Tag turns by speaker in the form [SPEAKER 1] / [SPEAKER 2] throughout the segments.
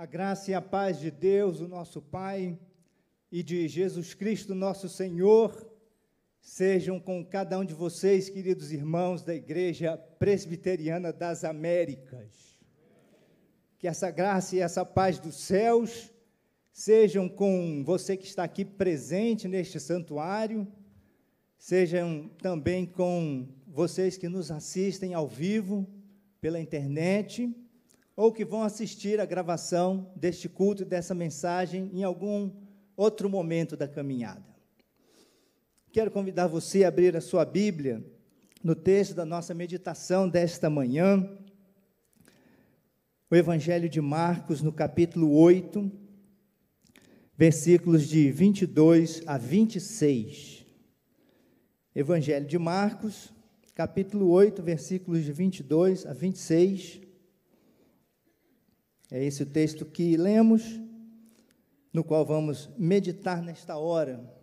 [SPEAKER 1] A graça e a paz de Deus, o nosso Pai, e de Jesus Cristo, nosso Senhor, sejam com cada um de vocês, queridos irmãos da Igreja Presbiteriana das Américas. Que essa graça e essa paz dos céus sejam com você que está aqui presente neste santuário, sejam também com vocês que nos assistem ao vivo pela internet ou que vão assistir a gravação deste culto e dessa mensagem em algum outro momento da caminhada. Quero convidar você a abrir a sua Bíblia no texto da nossa meditação desta manhã, o Evangelho de Marcos, no capítulo 8, versículos de 22 a 26. Evangelho de Marcos, capítulo 8, versículos de 22 a 26. É esse o texto que lemos, no qual vamos meditar nesta hora.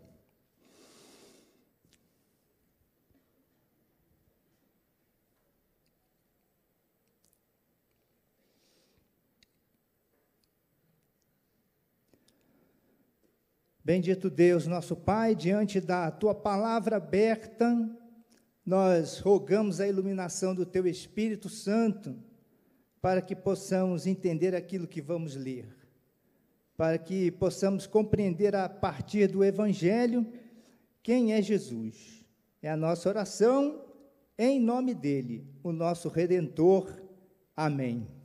[SPEAKER 1] Bendito Deus, nosso Pai, diante da tua palavra aberta, nós rogamos a iluminação do teu Espírito Santo para que possamos entender aquilo que vamos ler, para que possamos compreender a partir do Evangelho quem é Jesus. É a nossa oração em nome dele, o nosso Redentor. Amém.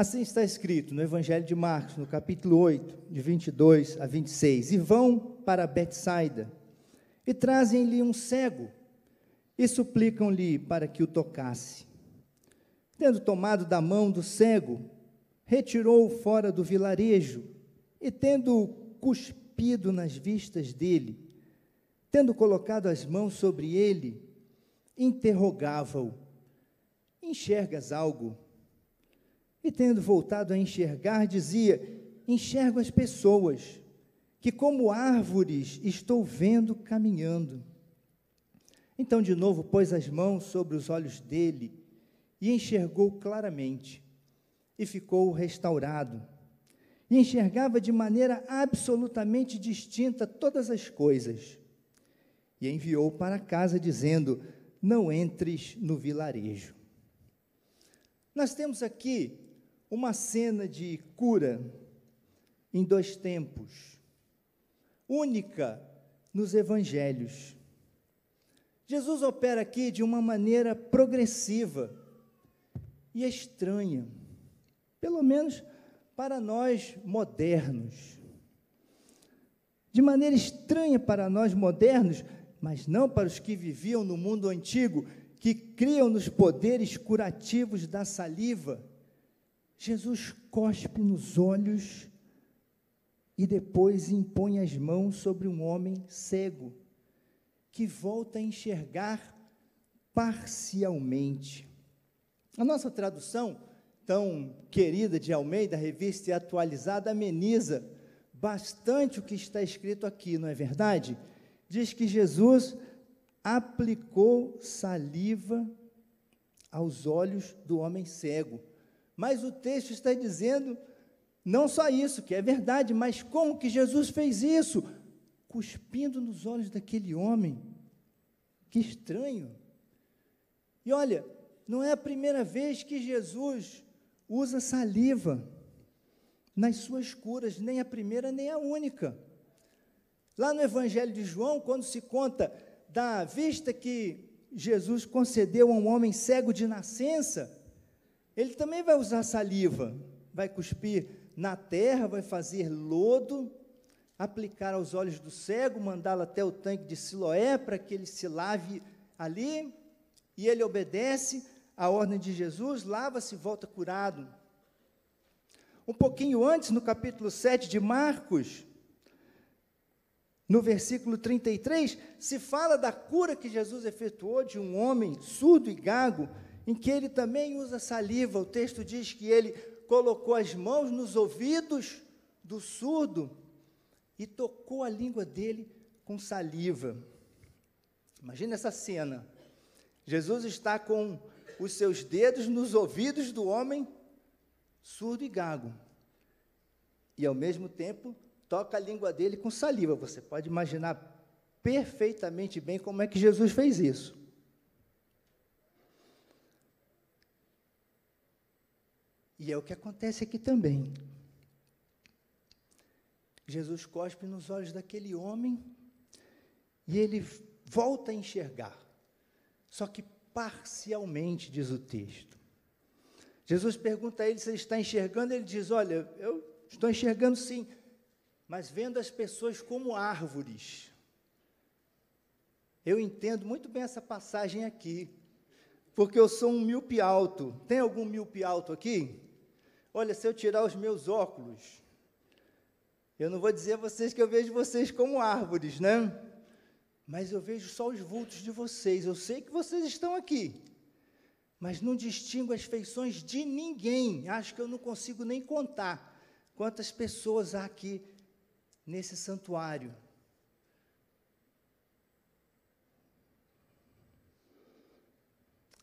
[SPEAKER 1] Assim está escrito no Evangelho de Marcos, no capítulo 8, de 22 a 26. E vão para Betsaida, e trazem-lhe um cego, e suplicam-lhe para que o tocasse. Tendo tomado da mão do cego, retirou-o fora do vilarejo, e tendo cuspido nas vistas dele, tendo colocado as mãos sobre ele, interrogava-o: Enxergas algo? E tendo voltado a enxergar, dizia: Enxergo as pessoas, que como árvores estou vendo caminhando. Então, de novo, pôs as mãos sobre os olhos dele e enxergou claramente, e ficou restaurado. E enxergava de maneira absolutamente distinta todas as coisas. E enviou para casa, dizendo: Não entres no vilarejo. Nós temos aqui uma cena de cura em dois tempos, única nos evangelhos. Jesus opera aqui de uma maneira progressiva e estranha, pelo menos para nós modernos. De maneira estranha para nós modernos, mas não para os que viviam no mundo antigo, que criam nos poderes curativos da saliva Jesus cospe nos olhos e depois impõe as mãos sobre um homem cego, que volta a enxergar parcialmente. A nossa tradução, tão querida de Almeida, revista e atualizada, ameniza bastante o que está escrito aqui, não é verdade? Diz que Jesus aplicou saliva aos olhos do homem cego. Mas o texto está dizendo não só isso, que é verdade, mas como que Jesus fez isso? Cuspindo nos olhos daquele homem. Que estranho. E olha, não é a primeira vez que Jesus usa saliva nas suas curas, nem a primeira nem a única. Lá no Evangelho de João, quando se conta da vista que Jesus concedeu a um homem cego de nascença, ele também vai usar saliva, vai cuspir na terra, vai fazer lodo, aplicar aos olhos do cego, mandá-lo até o tanque de Siloé para que ele se lave ali, e ele obedece à ordem de Jesus, lava-se e volta curado. Um pouquinho antes, no capítulo 7 de Marcos, no versículo 33, se fala da cura que Jesus efetuou de um homem surdo e gago em que ele também usa saliva. O texto diz que ele colocou as mãos nos ouvidos do surdo e tocou a língua dele com saliva. Imagina essa cena. Jesus está com os seus dedos nos ouvidos do homem surdo e gago. E ao mesmo tempo toca a língua dele com saliva. Você pode imaginar perfeitamente bem como é que Jesus fez isso. E é o que acontece aqui também. Jesus cospe nos olhos daquele homem e ele volta a enxergar. Só que parcialmente, diz o texto. Jesus pergunta a ele se ele está enxergando, ele diz: Olha, eu estou enxergando sim, mas vendo as pessoas como árvores. Eu entendo muito bem essa passagem aqui, porque eu sou um míope alto. Tem algum míope alto aqui? Olha, se eu tirar os meus óculos, eu não vou dizer a vocês que eu vejo vocês como árvores, né? Mas eu vejo só os vultos de vocês. Eu sei que vocês estão aqui, mas não distingo as feições de ninguém. Acho que eu não consigo nem contar quantas pessoas há aqui nesse santuário.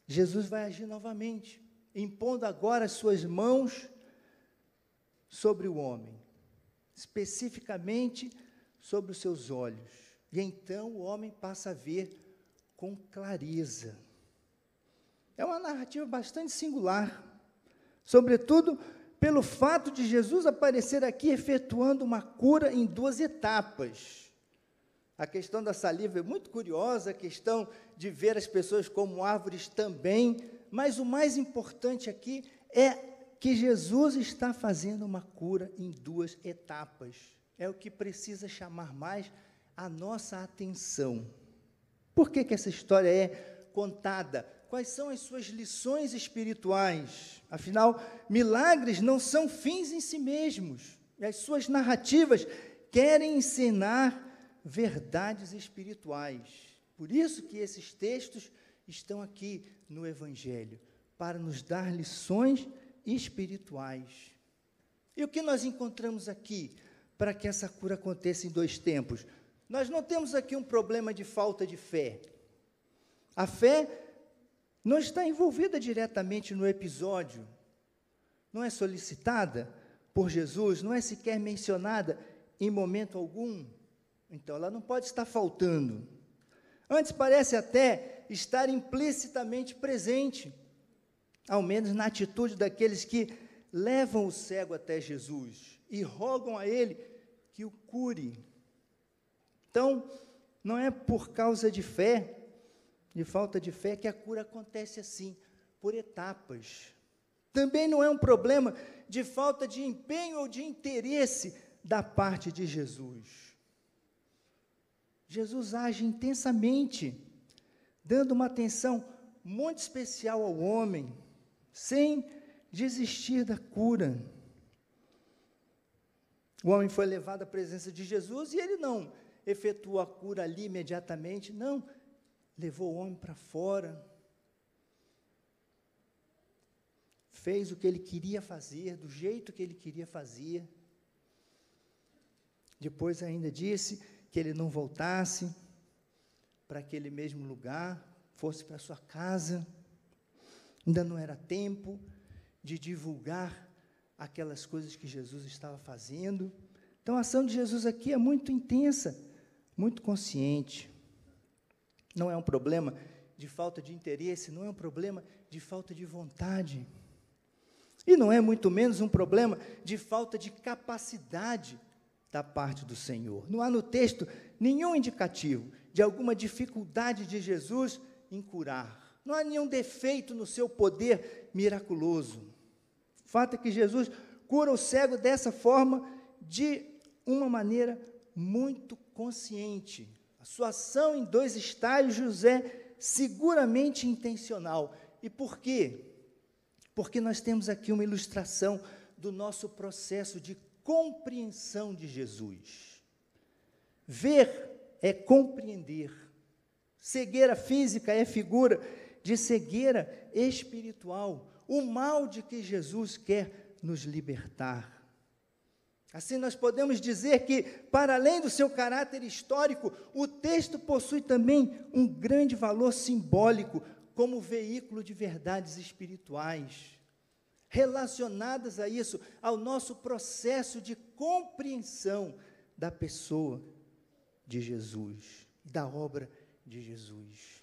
[SPEAKER 1] Jesus vai agir novamente, impondo agora as suas mãos sobre o homem, especificamente sobre os seus olhos. E então o homem passa a ver com clareza. É uma narrativa bastante singular, sobretudo pelo fato de Jesus aparecer aqui efetuando uma cura em duas etapas. A questão da saliva é muito curiosa, a questão de ver as pessoas como árvores também, mas o mais importante aqui é que Jesus está fazendo uma cura em duas etapas. É o que precisa chamar mais a nossa atenção. Por que, que essa história é contada? Quais são as suas lições espirituais? Afinal, milagres não são fins em si mesmos. As suas narrativas querem ensinar verdades espirituais. Por isso que esses textos estão aqui no Evangelho, para nos dar lições espirituais. E o que nós encontramos aqui para que essa cura aconteça em dois tempos? Nós não temos aqui um problema de falta de fé. A fé não está envolvida diretamente no episódio, não é solicitada por Jesus, não é sequer mencionada em momento algum. Então, ela não pode estar faltando. Antes, parece até estar implicitamente presente, ao menos na atitude daqueles que levam o cego até Jesus e rogam a ele que o cure. Então, não é por causa de fé, de falta de fé, que a cura acontece assim, por etapas. Também não é um problema de falta de empenho ou de interesse da parte de Jesus. Jesus age intensamente, dando uma atenção muito especial ao homem, sem desistir da cura. O homem foi levado à presença de Jesus e ele não efetuou a cura ali imediatamente. Não, levou o homem para fora. Fez o que ele queria fazer, do jeito que ele queria fazer. Depois ainda disse que ele não voltasse para aquele mesmo lugar, fosse para sua casa. Ainda não era tempo de divulgar aquelas coisas que Jesus estava fazendo. Então a ação de Jesus aqui é muito intensa muito consciente. Não é um problema de falta de interesse, não é um problema de falta de vontade. E não é muito menos um problema de falta de capacidade da parte do Senhor. Não há no texto nenhum indicativo de alguma dificuldade de Jesus em curar. Não há nenhum defeito no seu poder miraculoso. O fato é que Jesus cura o cego dessa forma, de uma maneira muito consciente. A sua ação em dois estágios é seguramente intencional. E por quê? Porque nós temos aqui uma ilustração do nosso processo de compreensão de Jesus. Ver é compreender. Cegueira física é figura de cegueira espiritual, o mal de que Jesus quer nos libertar. Assim, nós podemos dizer que, para além do seu caráter histórico, o texto possui também um grande valor simbólico como veículo de verdades espirituais, relacionadas a isso, ao nosso processo de compreensão da pessoa de Jesus, da obra de Jesus.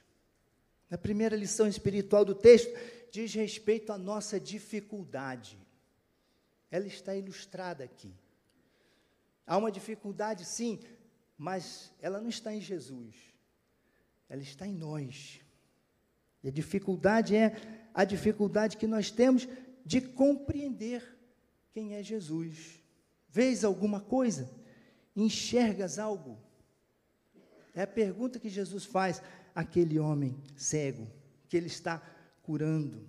[SPEAKER 1] A primeira lição espiritual do texto diz respeito à nossa dificuldade. Ela está ilustrada aqui. Há uma dificuldade, sim, mas ela não está em Jesus, ela está em nós. E a dificuldade é a dificuldade que nós temos de compreender quem é Jesus. Vês alguma coisa? Enxergas algo? É a pergunta que Jesus faz àquele homem cego, que ele está curando.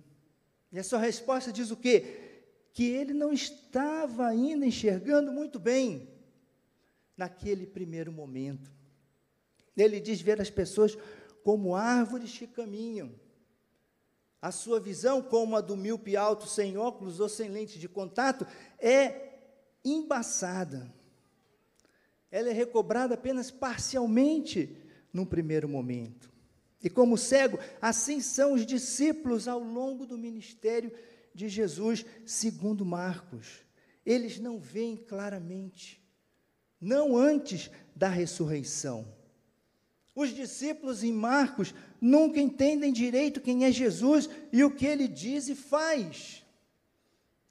[SPEAKER 1] E a sua resposta diz o quê? Que ele não estava ainda enxergando muito bem naquele primeiro momento. Ele diz ver as pessoas como árvores que caminham. A sua visão, como a do míope alto, sem óculos ou sem lente de contato, é embaçada. Ela é recobrada apenas parcialmente no primeiro momento. E como cego, assim são os discípulos ao longo do ministério de Jesus, segundo Marcos. Eles não veem claramente não antes da ressurreição. Os discípulos em Marcos nunca entendem direito quem é Jesus e o que ele diz e faz.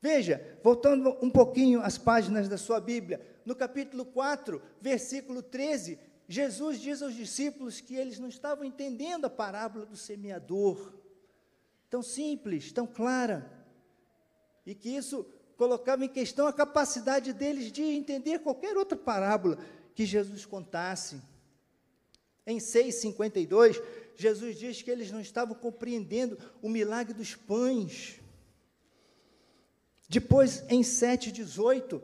[SPEAKER 1] Veja, voltando um pouquinho às páginas da sua Bíblia, no capítulo 4, versículo 13, Jesus diz aos discípulos que eles não estavam entendendo a parábola do semeador, tão simples, tão clara, e que isso colocava em questão a capacidade deles de entender qualquer outra parábola que Jesus contasse. Em 6,52, Jesus diz que eles não estavam compreendendo o milagre dos pães. Depois, em 7,18,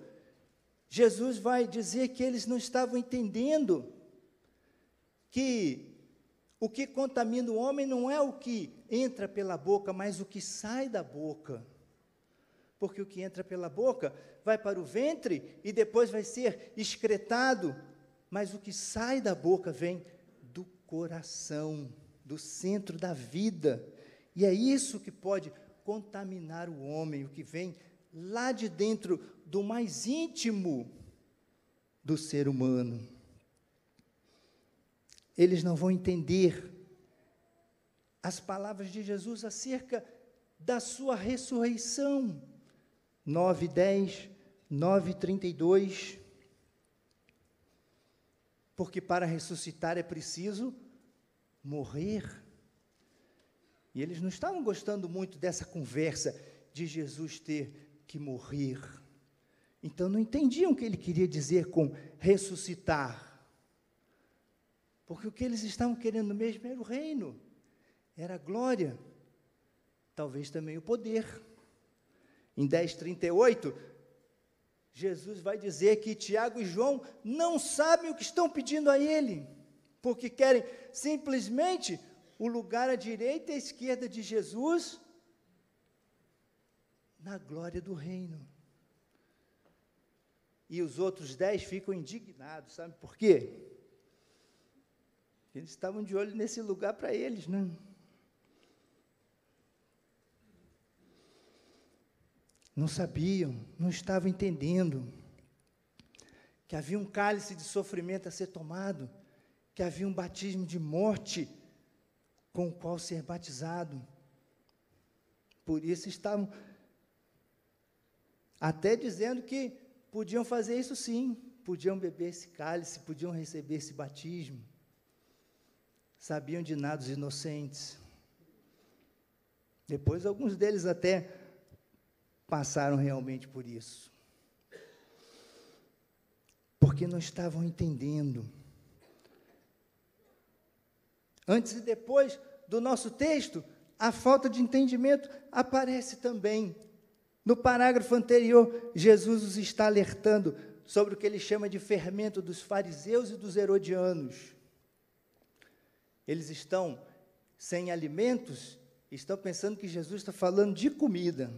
[SPEAKER 1] Jesus vai dizer que eles não estavam entendendo que o que contamina o homem não é o que entra pela boca, mas o que sai da boca porque o que entra pela boca vai para o ventre e depois vai ser excretado, mas o que sai da boca vem do coração, do centro da vida. E é isso que pode contaminar o homem, o que vem lá de dentro do mais íntimo do ser humano. Eles não vão entender as palavras de Jesus acerca da sua ressurreição. 9, 10, 9, 32. Porque para ressuscitar é preciso morrer. E eles não estavam gostando muito dessa conversa de Jesus ter que morrer. Então não entendiam o que ele queria dizer com ressuscitar. Porque o que eles estavam querendo mesmo era o reino, era a glória, talvez também o poder. Em 10:38, Jesus vai dizer que Tiago e João não sabem o que estão pedindo a ele, porque querem simplesmente o lugar à direita e à esquerda de Jesus na glória do reino. E os outros dez ficam indignados, sabe por quê? Eles estavam de olho nesse lugar para eles? Né? não sabiam, não estavam entendendo que havia um cálice de sofrimento a ser tomado, que havia um batismo de morte com o qual ser batizado. Por isso estavam até dizendo que podiam fazer isso sim, podiam beber esse cálice, podiam receber esse batismo. Sabiam de nada os inocentes. Depois alguns deles até passaram realmente por isso. Porque não estavam entendendo. Antes e depois do nosso texto, a falta de entendimento aparece também. No parágrafo anterior, Jesus os está alertando sobre o que ele chama de fermento dos fariseus e dos herodianos. Eles estão sem alimentos, estão pensando que Jesus está falando de comida.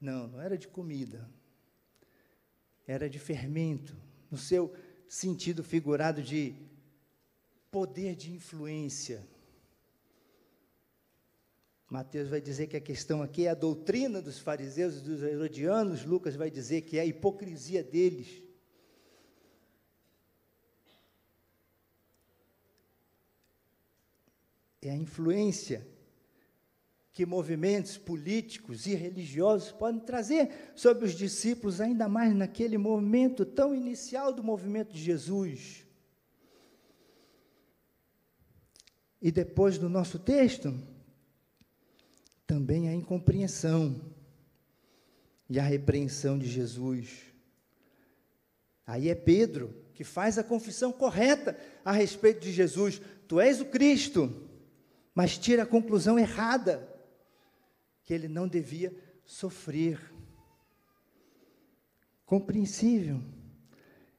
[SPEAKER 1] Não, não era de comida. Era de fermento, no seu sentido figurado de poder de influência. Mateus vai dizer que a questão aqui é a doutrina dos fariseus e dos herodianos, Lucas vai dizer que é a hipocrisia deles. É a influência que movimentos políticos e religiosos podem trazer sobre os discípulos, ainda mais naquele momento tão inicial do movimento de Jesus. E depois do nosso texto, também a incompreensão e a repreensão de Jesus. Aí é Pedro que faz a confissão correta a respeito de Jesus: Tu és o Cristo, mas tira a conclusão errada, que ele não devia sofrer. Compreensível.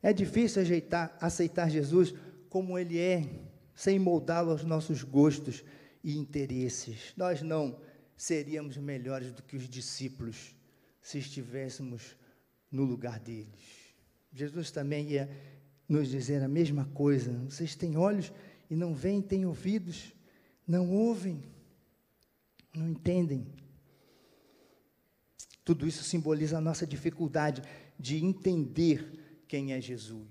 [SPEAKER 1] É difícil ajeitar, aceitar Jesus como ele é, sem moldá-lo aos nossos gostos e interesses. Nós não seríamos melhores do que os discípulos se estivéssemos no lugar deles. Jesus também ia nos dizer a mesma coisa. Vocês têm olhos e não veem, têm ouvidos, não ouvem, não entendem. Tudo isso simboliza a nossa dificuldade de entender quem é Jesus,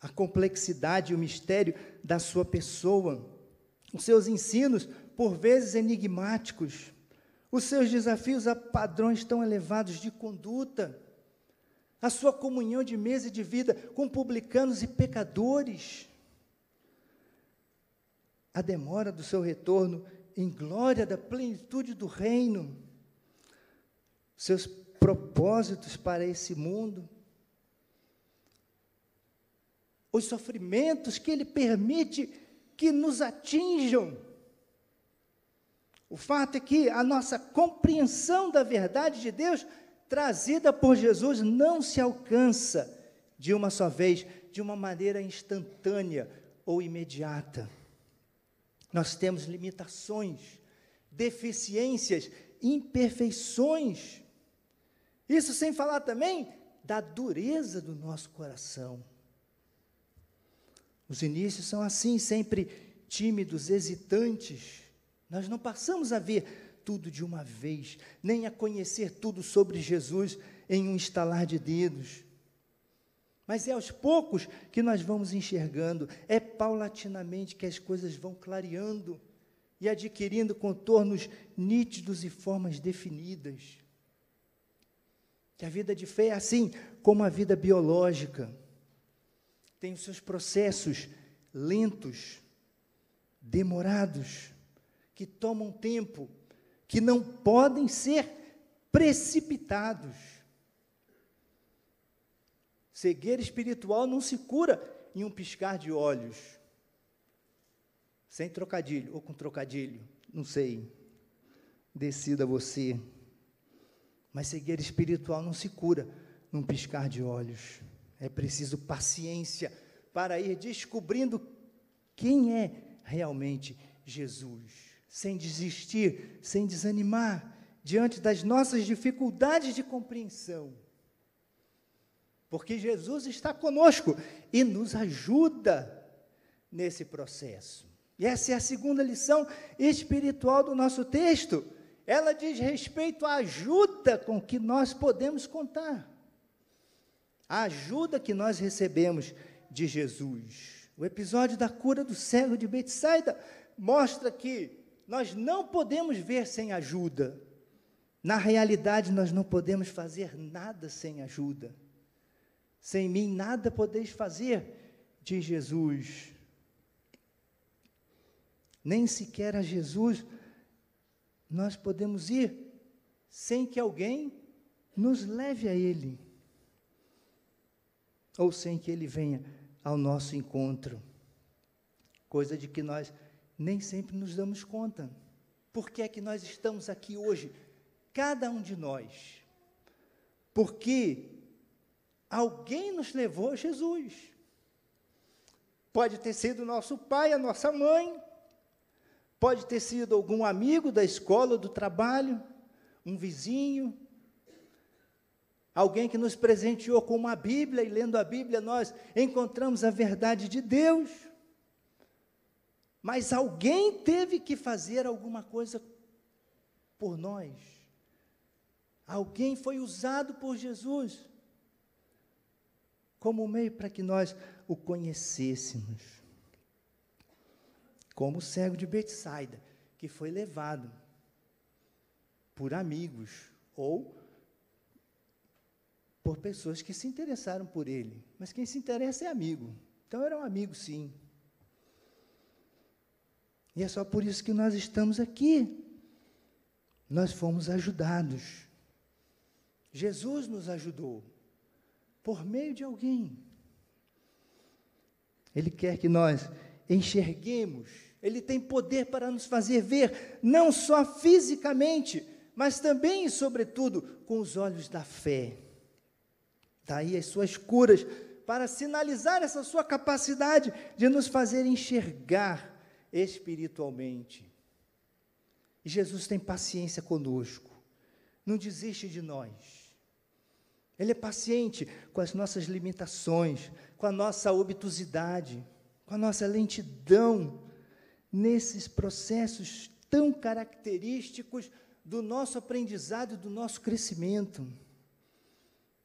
[SPEAKER 1] a complexidade e o mistério da sua pessoa, os seus ensinos, por vezes enigmáticos, os seus desafios a padrões tão elevados de conduta, a sua comunhão de mesa e de vida com publicanos e pecadores, a demora do seu retorno em glória da plenitude do reino, seus propósitos para esse mundo, os sofrimentos que Ele permite que nos atinjam, o fato é que a nossa compreensão da verdade de Deus, trazida por Jesus, não se alcança de uma só vez, de uma maneira instantânea ou imediata. Nós temos limitações, deficiências, imperfeições. Isso sem falar também da dureza do nosso coração. Os inícios são assim, sempre tímidos, hesitantes nós não passamos a ver tudo de uma vez, nem a conhecer tudo sobre Jesus em um estalar de dedos. Mas é aos poucos que nós vamos enxergando, é paulatinamente que as coisas vão clareando e adquirindo contornos nítidos e formas definidas. Que a vida de fé é assim como a vida biológica. Tem os seus processos lentos, demorados que tomam tempo, que não podem ser precipitados. Cegueira espiritual não se cura em um piscar de olhos. Sem trocadilho, ou com trocadilho, não sei. Decida você. Mas cegueira espiritual não se cura num piscar de olhos. É preciso paciência para ir descobrindo quem é realmente Jesus sem desistir, sem desanimar, diante das nossas dificuldades de compreensão. Porque Jesus está conosco e nos ajuda nesse processo. E essa é a segunda lição espiritual do nosso texto. Ela diz respeito à ajuda com que nós podemos contar. A ajuda que nós recebemos de Jesus. O episódio da cura do cego de Betsaida mostra que nós não podemos ver sem ajuda. Na realidade, nós não podemos fazer nada sem ajuda. Sem mim, nada podeis fazer, diz Jesus. Nem sequer a Jesus nós podemos ir sem que alguém nos leve a Ele, ou sem que Ele venha ao nosso encontro, coisa de que nós nem sempre nos damos conta. Por que é que nós estamos aqui hoje? Cada um de nós. Porque alguém nos levou a Jesus. Pode ter sido nosso pai, a nossa mãe, pode ter sido algum amigo da escola, do trabalho, um vizinho, alguém que nos presenteou com uma Bíblia e lendo a Bíblia nós encontramos a verdade de Deus. Mas alguém teve que fazer alguma coisa por nós. Alguém foi usado por Jesus como meio para que nós o conhecêssemos. Como o cego de Betsaida, que foi levado por amigos ou por pessoas que se interessaram por ele. Mas quem se interessa é amigo. Então era um amigo, sim. E é só por isso que nós estamos aqui. Nós fomos ajudados. Jesus nos ajudou por meio de alguém. Ele quer que nós enxerguemos, ele tem poder para nos fazer ver, não só fisicamente, mas também e sobretudo com os olhos da fé. Daí as suas curas, para sinalizar essa sua capacidade de nos fazer enxergar espiritualmente. E Jesus tem paciência conosco, não desiste de nós. Ele é paciente com as nossas limitações, com a nossa obtusidade, com a nossa lentidão, nesses processos tão característicos do nosso aprendizado e do nosso crescimento.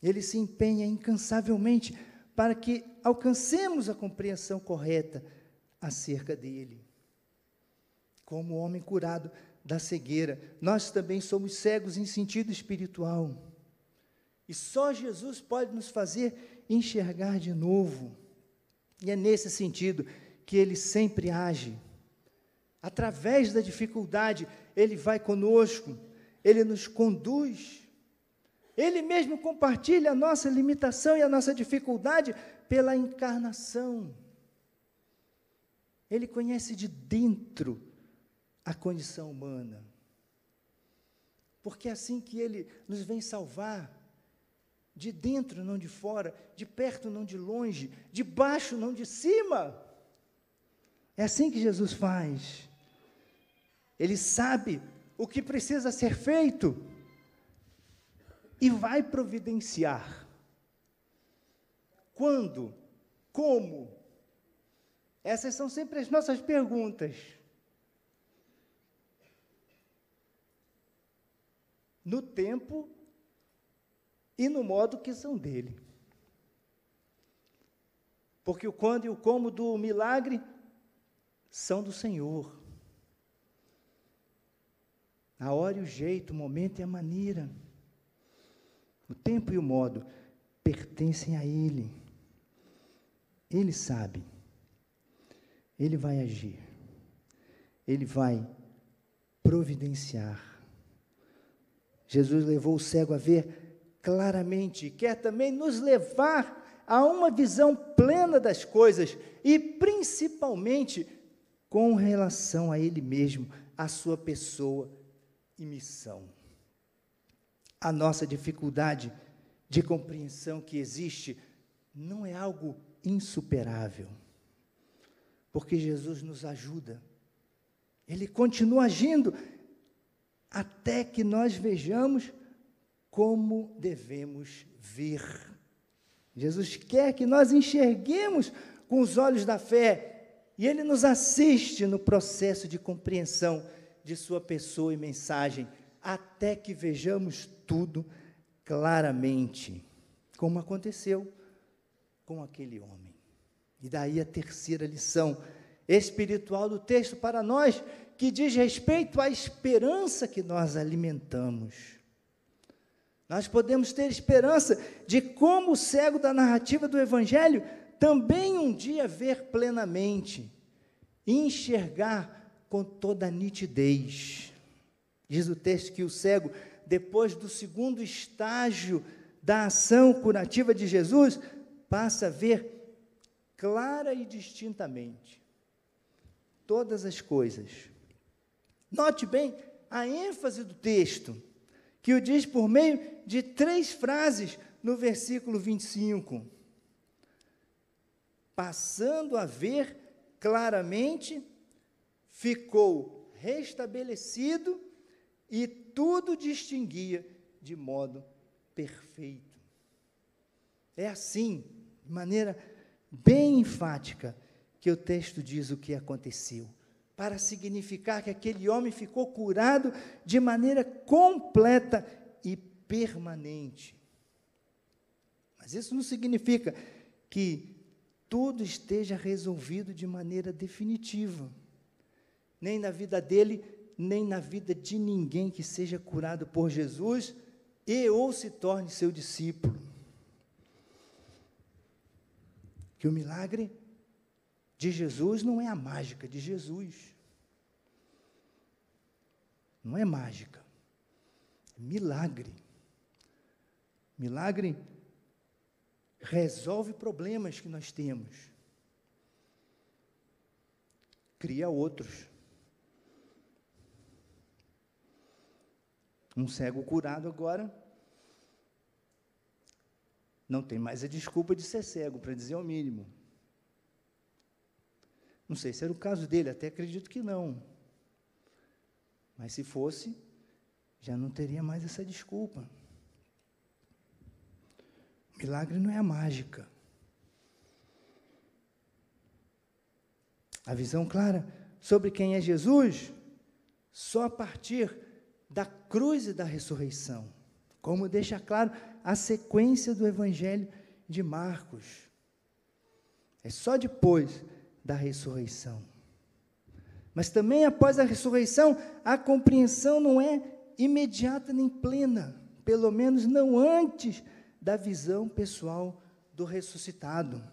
[SPEAKER 1] Ele se empenha incansavelmente para que alcancemos a compreensão correta acerca dele. Como o homem curado da cegueira, nós também somos cegos em sentido espiritual. E só Jesus pode nos fazer enxergar de novo. E é nesse sentido que ele sempre age. Através da dificuldade, ele vai conosco, ele nos conduz ele mesmo compartilha a nossa limitação e a nossa dificuldade pela encarnação. Ele conhece de dentro a condição humana. Porque é assim que ele nos vem salvar. De dentro, não de fora, de perto, não de longe, de baixo, não de cima. É assim que Jesus faz. Ele sabe o que precisa ser feito e vai providenciar. Quando? Como? Essas são sempre as nossas perguntas. No tempo e no modo que são dele. Porque o quando e o como do milagre são do Senhor. A hora e o jeito, o momento e a maneira. O tempo e o modo pertencem a Ele. Ele sabe. Ele vai agir. Ele vai providenciar. Jesus levou o cego a ver claramente, quer também nos levar a uma visão plena das coisas e principalmente com relação a Ele mesmo, a sua pessoa e missão. A nossa dificuldade de compreensão que existe não é algo insuperável, porque Jesus nos ajuda, Ele continua agindo até que nós vejamos como devemos ver. Jesus quer que nós enxerguemos com os olhos da fé e Ele nos assiste no processo de compreensão de Sua pessoa e mensagem, até que vejamos tudo claramente, como aconteceu com aquele homem. E daí a terceira lição espiritual do texto para nós, que diz respeito à esperança que nós alimentamos. Nós podemos ter esperança de como o cego da narrativa do Evangelho também um dia ver plenamente, enxergar com toda a nitidez. Diz o texto que o cego depois do segundo estágio da ação curativa de Jesus, passa a ver clara e distintamente todas as coisas. Note bem a ênfase do texto, que o diz por meio de três frases no versículo 25. Passando a ver claramente, ficou restabelecido e tudo distinguia de modo perfeito. É assim, de maneira bem enfática, que o texto diz o que aconteceu, para significar que aquele homem ficou curado de maneira completa e permanente. Mas isso não significa que tudo esteja resolvido de maneira definitiva, nem na vida dele, nem na vida de ninguém que seja curado por Jesus e ou se torne seu discípulo. Que o milagre de Jesus não é a mágica de Jesus. Não é mágica. É milagre. Milagre resolve problemas que nós temos, cria outros. Um cego curado agora não tem mais a desculpa de ser cego, para dizer o mínimo. Não sei se era o caso dele, até acredito que não. Mas se fosse, já não teria mais essa desculpa. Milagre não é a mágica. A visão clara sobre quem é Jesus só a partir da cruz e da ressurreição, como deixa claro a sequência do Evangelho de Marcos. É só depois da ressurreição. Mas também após a ressurreição, a compreensão não é imediata nem plena, pelo menos não antes da visão pessoal do ressuscitado.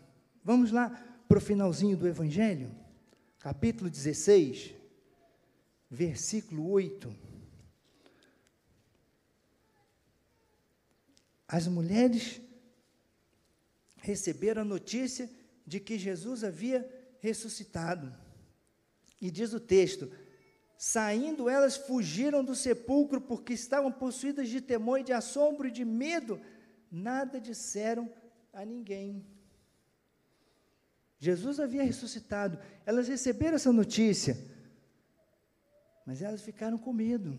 [SPEAKER 1] Vamos lá para o finalzinho do Evangelho, capítulo 16, versículo 8. As mulheres receberam a notícia de que Jesus havia ressuscitado. E diz o texto: saindo elas fugiram do sepulcro porque estavam possuídas de temor de assombro e de medo nada disseram a ninguém. Jesus havia ressuscitado, elas receberam essa notícia, mas elas ficaram com medo.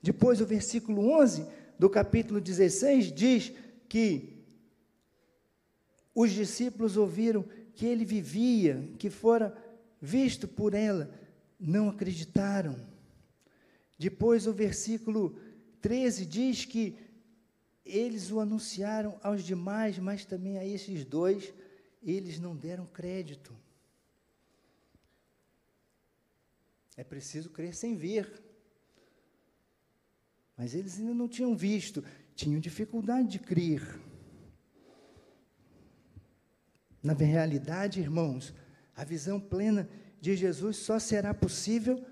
[SPEAKER 1] Depois, o versículo 11 do capítulo 16 diz que os discípulos ouviram que ele vivia, que fora visto por ela, não acreditaram. Depois, o versículo 13 diz que eles o anunciaram aos demais, mas também a esses dois, eles não deram crédito. É preciso crer sem ver. Mas eles ainda não tinham visto, tinham dificuldade de crer. Na realidade, irmãos, a visão plena de Jesus só será possível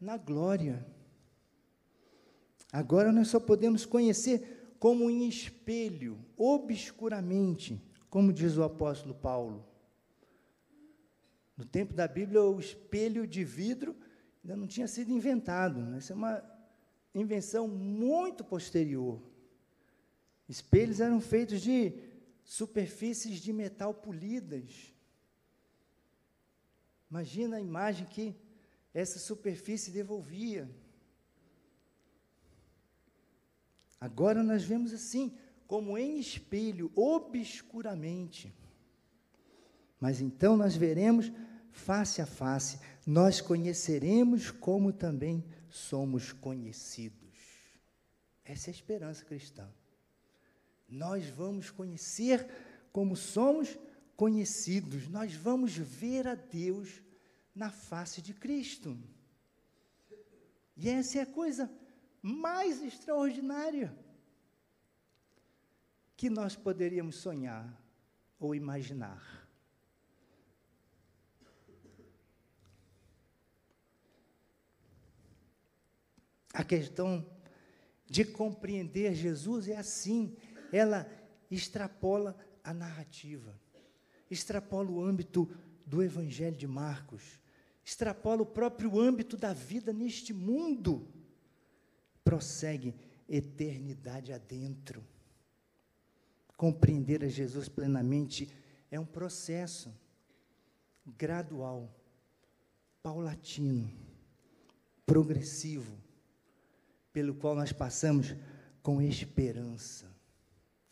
[SPEAKER 1] na glória. Agora nós só podemos conhecer como em espelho, obscuramente, como diz o apóstolo Paulo. No tempo da Bíblia, o espelho de vidro ainda não tinha sido inventado. Né? Essa é uma invenção muito posterior. Espelhos eram feitos de superfícies de metal polidas. Imagina a imagem que essa superfície devolvia. Agora nós vemos assim, como em espelho, obscuramente. Mas então nós veremos face a face, nós conheceremos como também somos conhecidos. Essa é a esperança cristã. Nós vamos conhecer como somos conhecidos, nós vamos ver a Deus na face de Cristo. E essa é a coisa mais extraordinária que nós poderíamos sonhar ou imaginar. A questão de compreender Jesus é assim, ela extrapola a narrativa, extrapola o âmbito do Evangelho de Marcos, extrapola o próprio âmbito da vida neste mundo prossegue eternidade adentro. Compreender a Jesus plenamente é um processo gradual, paulatino, progressivo, pelo qual nós passamos com esperança.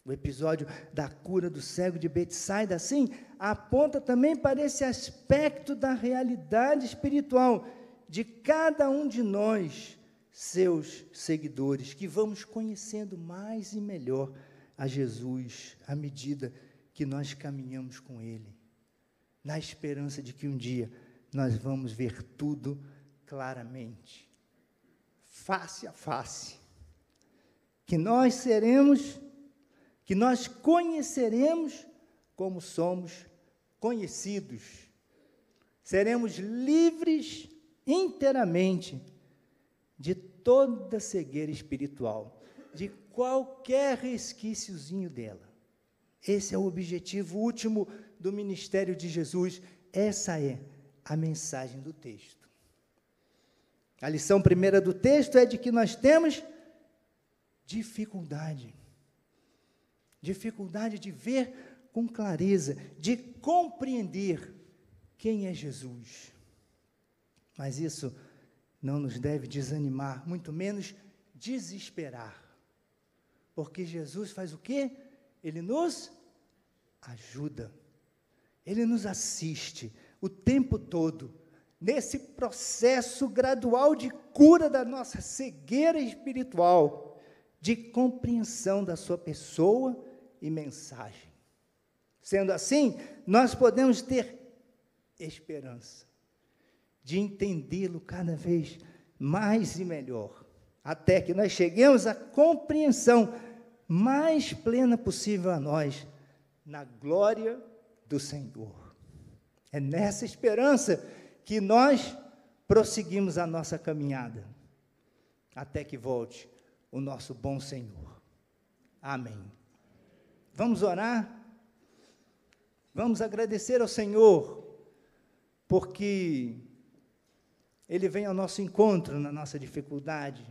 [SPEAKER 1] O episódio da cura do cego de Betsaida, assim, aponta também para esse aspecto da realidade espiritual de cada um de nós, seus seguidores, que vamos conhecendo mais e melhor a Jesus à medida que nós caminhamos com Ele, na esperança de que um dia nós vamos ver tudo claramente, face a face, que nós seremos, que nós conheceremos como somos conhecidos, seremos livres inteiramente de toda cegueira espiritual, de qualquer resquíciozinho dela. Esse é o objetivo último do ministério de Jesus, essa é a mensagem do texto. A lição primeira do texto é de que nós temos dificuldade. Dificuldade de ver com clareza, de compreender quem é Jesus. Mas isso não nos deve desanimar, muito menos desesperar. Porque Jesus faz o quê? Ele nos ajuda. Ele nos assiste o tempo todo nesse processo gradual de cura da nossa cegueira espiritual, de compreensão da sua pessoa e mensagem. Sendo assim, nós podemos ter esperança de entendê-lo cada vez mais e melhor, até que nós cheguemos à compreensão mais plena possível a nós, na glória do Senhor. É nessa esperança que nós prosseguimos a nossa caminhada, até que volte o nosso bom Senhor. Amém. Vamos orar? Vamos agradecer ao Senhor, porque ele vem ao nosso encontro na nossa dificuldade,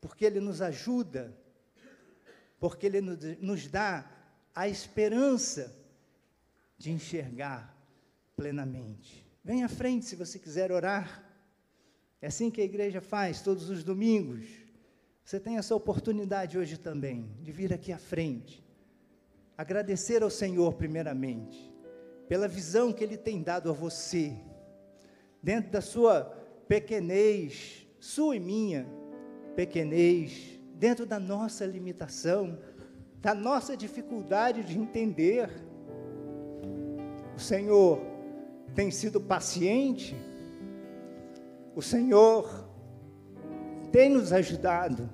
[SPEAKER 1] porque Ele nos ajuda, porque Ele nos dá a esperança de enxergar plenamente. Venha à frente se você quiser orar. É assim que a igreja faz todos os domingos. Você tem essa oportunidade hoje também de vir aqui à frente. Agradecer ao Senhor, primeiramente, pela visão que Ele tem dado a você, dentro da sua pequenez, sua e minha pequenez, dentro da nossa limitação, da nossa dificuldade de entender. O Senhor tem sido paciente, o Senhor tem nos ajudado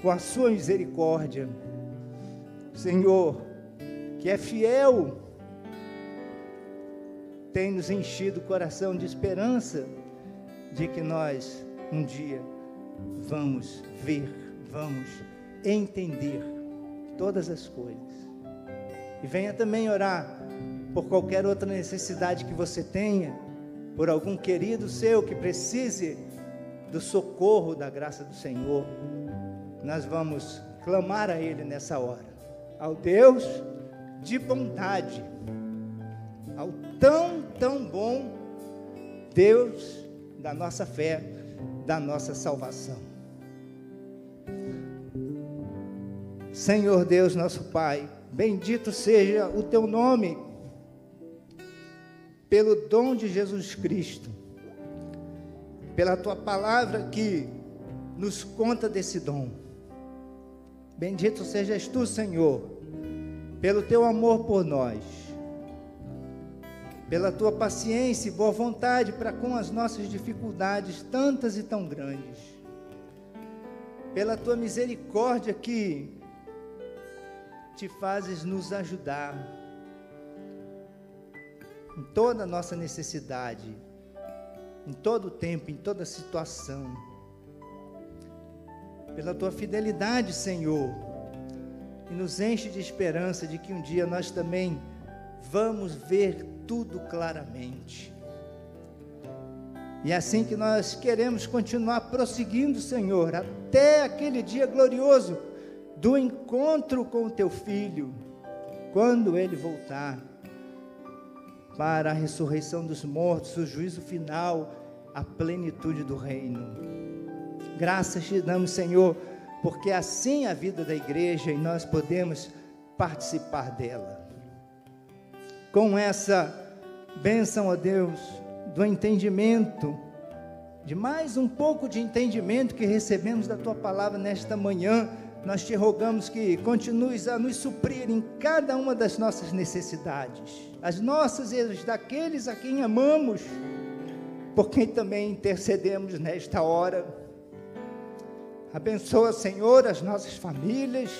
[SPEAKER 1] com a sua misericórdia. Senhor, que é fiel, tem nos enchido o coração de esperança de que nós um dia vamos ver, vamos entender todas as coisas. E venha também orar por qualquer outra necessidade que você tenha, por algum querido seu que precise do socorro da graça do Senhor. Nós vamos clamar a Ele nessa hora, ao Deus de bondade, ao tão, tão bom Deus da nossa fé, da nossa salvação. Senhor Deus, nosso Pai, bendito seja o teu nome, pelo dom de Jesus Cristo, pela tua palavra que nos conta desse dom. Bendito sejas tu, Senhor, pelo teu amor por nós pela tua paciência e boa vontade para com as nossas dificuldades, tantas e tão grandes, pela tua misericórdia que te fazes nos ajudar em toda a nossa necessidade, em todo o tempo, em toda situação. Pela tua fidelidade, Senhor, e nos enche de esperança de que um dia nós também vamos ver tudo claramente. E é assim que nós queremos continuar prosseguindo, Senhor, até aquele dia glorioso do encontro com o teu filho, quando ele voltar para a ressurreição dos mortos, o juízo final, a plenitude do reino. Graças te damos, Senhor, porque assim é a vida da igreja e nós podemos participar dela. Com essa bênção, ó Deus, do entendimento, de mais um pouco de entendimento que recebemos da tua palavra nesta manhã, nós te rogamos que continues a nos suprir em cada uma das nossas necessidades, as nossas e as daqueles a quem amamos, por quem também intercedemos nesta hora. Abençoa, Senhor, as nossas famílias,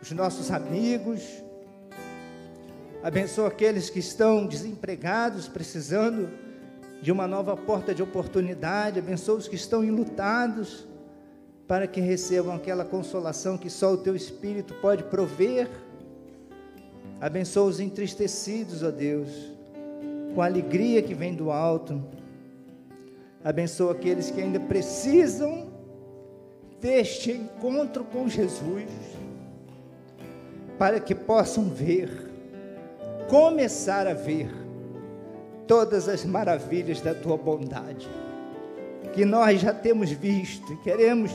[SPEAKER 1] os nossos amigos. Abençoa aqueles que estão desempregados, precisando de uma nova porta de oportunidade. Abençoa os que estão enlutados para que recebam aquela consolação que só o teu Espírito pode prover. Abençoa os entristecidos, ó Deus, com a alegria que vem do alto. Abençoa aqueles que ainda precisam deste encontro com Jesus, para que possam ver, começar a ver todas as maravilhas da tua bondade, que nós já temos visto e queremos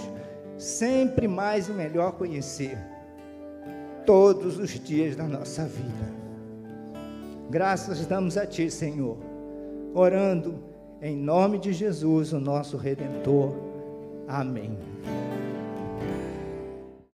[SPEAKER 1] sempre mais e melhor conhecer, todos os dias da nossa vida. Graças damos a Ti, Senhor, orando em nome de Jesus, o nosso Redentor. Amém.